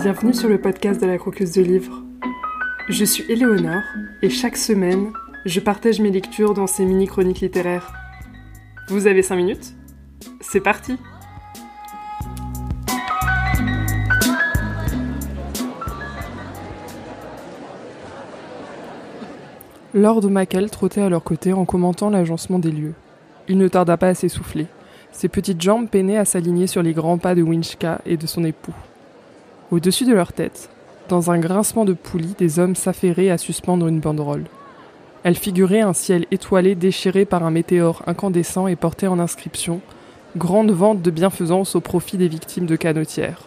Bienvenue sur le podcast de la croqueuse de livres. Je suis Éléonore et chaque semaine, je partage mes lectures dans ces mini-chroniques littéraires. Vous avez 5 minutes? C'est parti Lord Mackell trottait à leur côté en commentant l'agencement des lieux. Il ne tarda pas à s'essouffler. Ses petites jambes peinaient à s'aligner sur les grands pas de Winchka et de son époux. Au-dessus de leur tête, dans un grincement de poulies, des hommes s'affairaient à suspendre une banderole. Elle figurait un ciel étoilé déchiré par un météore incandescent et portait en inscription Grande vente de bienfaisance au profit des victimes de canotières.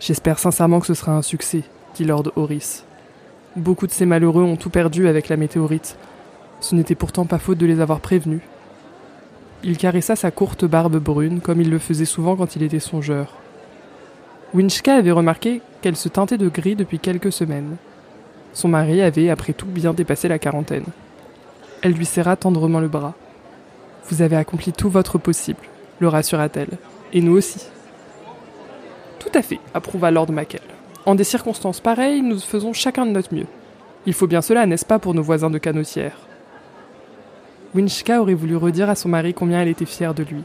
J'espère sincèrement que ce sera un succès, dit Lord Horace. Beaucoup de ces malheureux ont tout perdu avec la météorite. Ce n'était pourtant pas faute de les avoir prévenus. Il caressa sa courte barbe brune comme il le faisait souvent quand il était songeur. Winchka avait remarqué qu'elle se teintait de gris depuis quelques semaines. Son mari avait, après tout, bien dépassé la quarantaine. Elle lui serra tendrement le bras. Vous avez accompli tout votre possible, le rassura-t-elle. Et nous aussi. Tout à fait, approuva Lord Mackell. En des circonstances pareilles, nous faisons chacun de notre mieux. Il faut bien cela, n'est-ce pas, pour nos voisins de canotière Winchka aurait voulu redire à son mari combien elle était fière de lui.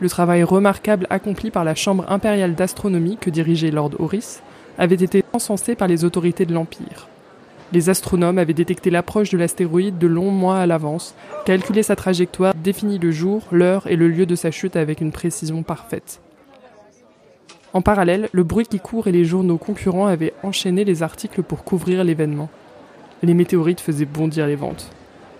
Le travail remarquable accompli par la Chambre impériale d'astronomie que dirigeait Lord Horace avait été encensé par les autorités de l'Empire. Les astronomes avaient détecté l'approche de l'astéroïde de longs mois à l'avance, calculé sa trajectoire, défini le jour, l'heure et le lieu de sa chute avec une précision parfaite. En parallèle, le bruit qui court et les journaux concurrents avaient enchaîné les articles pour couvrir l'événement. Les météorites faisaient bondir les ventes.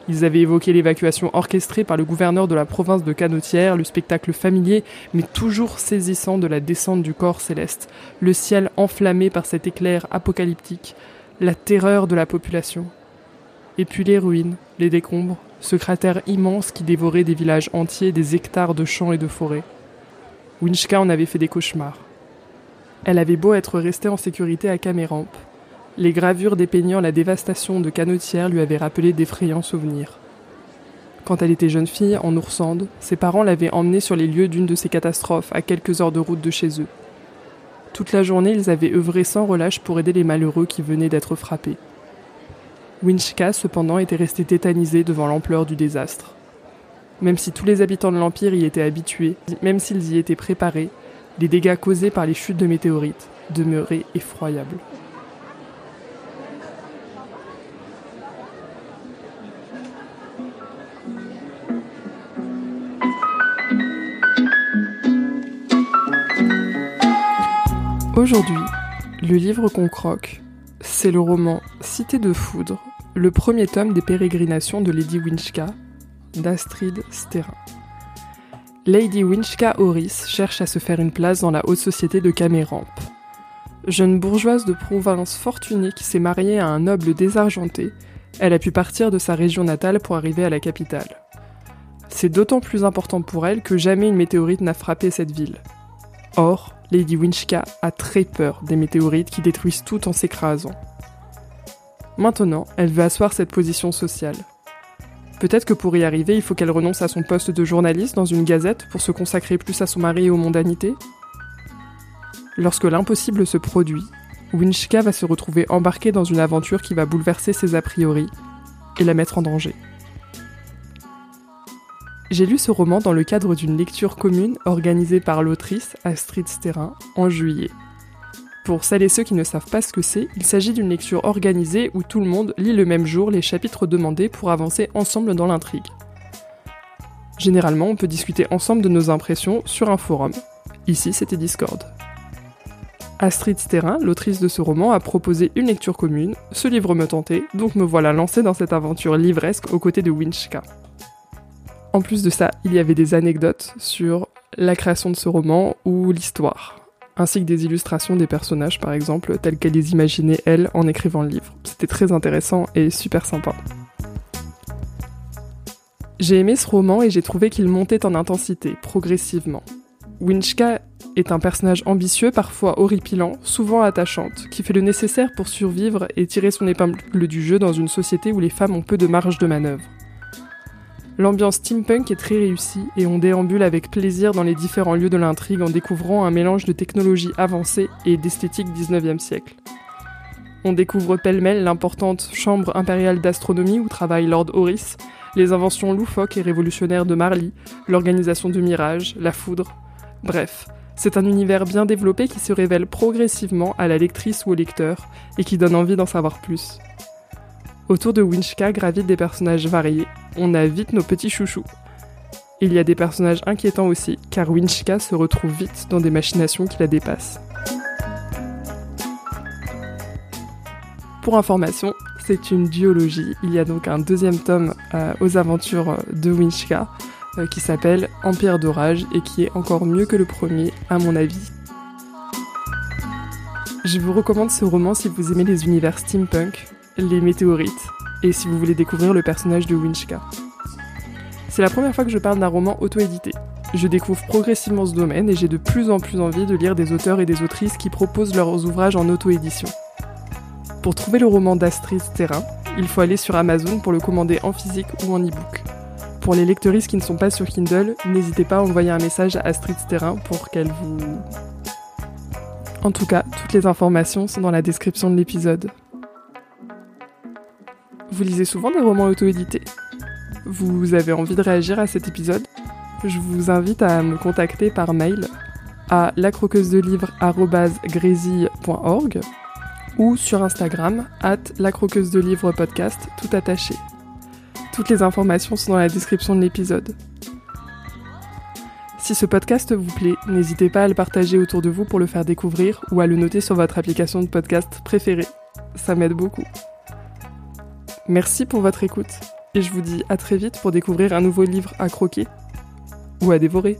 Ils avaient évoqué l'évacuation orchestrée par le gouverneur de la province de Canotière, le spectacle familier mais toujours saisissant de la descente du corps céleste, le ciel enflammé par cet éclair apocalyptique, la terreur de la population. Et puis les ruines, les décombres, ce cratère immense qui dévorait des villages entiers, des hectares de champs et de forêts. Winchka en avait fait des cauchemars. Elle avait beau être restée en sécurité à Caméramp, les gravures dépeignant la dévastation de Canotière lui avaient rappelé d'effrayants souvenirs. Quand elle était jeune fille, en Oursande, ses parents l'avaient emmenée sur les lieux d'une de ces catastrophes, à quelques heures de route de chez eux. Toute la journée, ils avaient œuvré sans relâche pour aider les malheureux qui venaient d'être frappés. Winchka, cependant, était resté tétanisé devant l'ampleur du désastre. Même si tous les habitants de l'Empire y étaient habitués, même s'ils y étaient préparés, les dégâts causés par les chutes de météorites demeuraient effroyables. Aujourd'hui, le livre qu'on croque, c'est le roman Cité de foudre, le premier tome des pérégrinations de Lady Winchka d'Astrid Sterrin. Lady Winchka Horis cherche à se faire une place dans la haute société de Caméramp. Jeune bourgeoise de province fortunée qui s'est mariée à un noble désargenté, elle a pu partir de sa région natale pour arriver à la capitale. C'est d'autant plus important pour elle que jamais une météorite n'a frappé cette ville. Or, Lady Winchka a très peur des météorites qui détruisent tout en s'écrasant. Maintenant, elle veut asseoir cette position sociale. Peut-être que pour y arriver, il faut qu'elle renonce à son poste de journaliste dans une gazette pour se consacrer plus à son mari et aux mondanités Lorsque l'impossible se produit, Winchka va se retrouver embarquée dans une aventure qui va bouleverser ses a priori et la mettre en danger. J'ai lu ce roman dans le cadre d'une lecture commune organisée par l'autrice Astrid Sterrin en juillet. Pour celles et ceux qui ne savent pas ce que c'est, il s'agit d'une lecture organisée où tout le monde lit le même jour les chapitres demandés pour avancer ensemble dans l'intrigue. Généralement, on peut discuter ensemble de nos impressions sur un forum. Ici, c'était Discord. Astrid Sterrin, l'autrice de ce roman, a proposé une lecture commune. Ce livre me tentait, donc me voilà lancée dans cette aventure livresque aux côtés de Winchka. En plus de ça, il y avait des anecdotes sur la création de ce roman ou l'histoire, ainsi que des illustrations des personnages par exemple, telles qu'elle les imaginait elle en écrivant le livre. C'était très intéressant et super sympa. J'ai aimé ce roman et j'ai trouvé qu'il montait en intensité, progressivement. Winchka est un personnage ambitieux, parfois horripilant, souvent attachante, qui fait le nécessaire pour survivre et tirer son épingle du jeu dans une société où les femmes ont peu de marge de manœuvre. L'ambiance steampunk est très réussie et on déambule avec plaisir dans les différents lieux de l'intrigue en découvrant un mélange de technologie avancée et d'esthétique 19e siècle. On découvre pêle-mêle l'importante chambre impériale d'astronomie où travaille Lord Horis, les inventions loufoques et révolutionnaires de Marley, l'organisation du mirage, la foudre. Bref, c'est un univers bien développé qui se révèle progressivement à la lectrice ou au lecteur et qui donne envie d'en savoir plus. Autour de Winchka gravitent des personnages variés, on a vite nos petits chouchous. Il y a des personnages inquiétants aussi, car Winchka se retrouve vite dans des machinations qui la dépassent. Pour information, c'est une duologie. Il y a donc un deuxième tome euh, aux aventures de Winchka euh, qui s'appelle Empire d'orage et qui est encore mieux que le premier à mon avis. Je vous recommande ce roman si vous aimez les univers steampunk, les météorites, et si vous voulez découvrir le personnage de Winchka. C'est la première fois que je parle d'un roman auto-édité. Je découvre progressivement ce domaine et j'ai de plus en plus envie de lire des auteurs et des autrices qui proposent leurs ouvrages en auto-édition. Pour trouver le roman d'Astrid Terrain, il faut aller sur Amazon pour le commander en physique ou en e-book. Pour les lectrices qui ne sont pas sur Kindle, n'hésitez pas à envoyer un message à Astrid Terrain pour qu'elle vous... En tout cas, toutes les informations sont dans la description de l'épisode. Vous lisez souvent des romans auto-édités Vous avez envie de réagir à cet épisode? Je vous invite à me contacter par mail à lacroqueusedelivre.org ou sur Instagram at lacroqueusedelivre podcast tout attaché. Toutes les informations sont dans la description de l'épisode. Si ce podcast vous plaît, n'hésitez pas à le partager autour de vous pour le faire découvrir ou à le noter sur votre application de podcast préférée. Ça m'aide beaucoup. Merci pour votre écoute et je vous dis à très vite pour découvrir un nouveau livre à croquer ou à dévorer.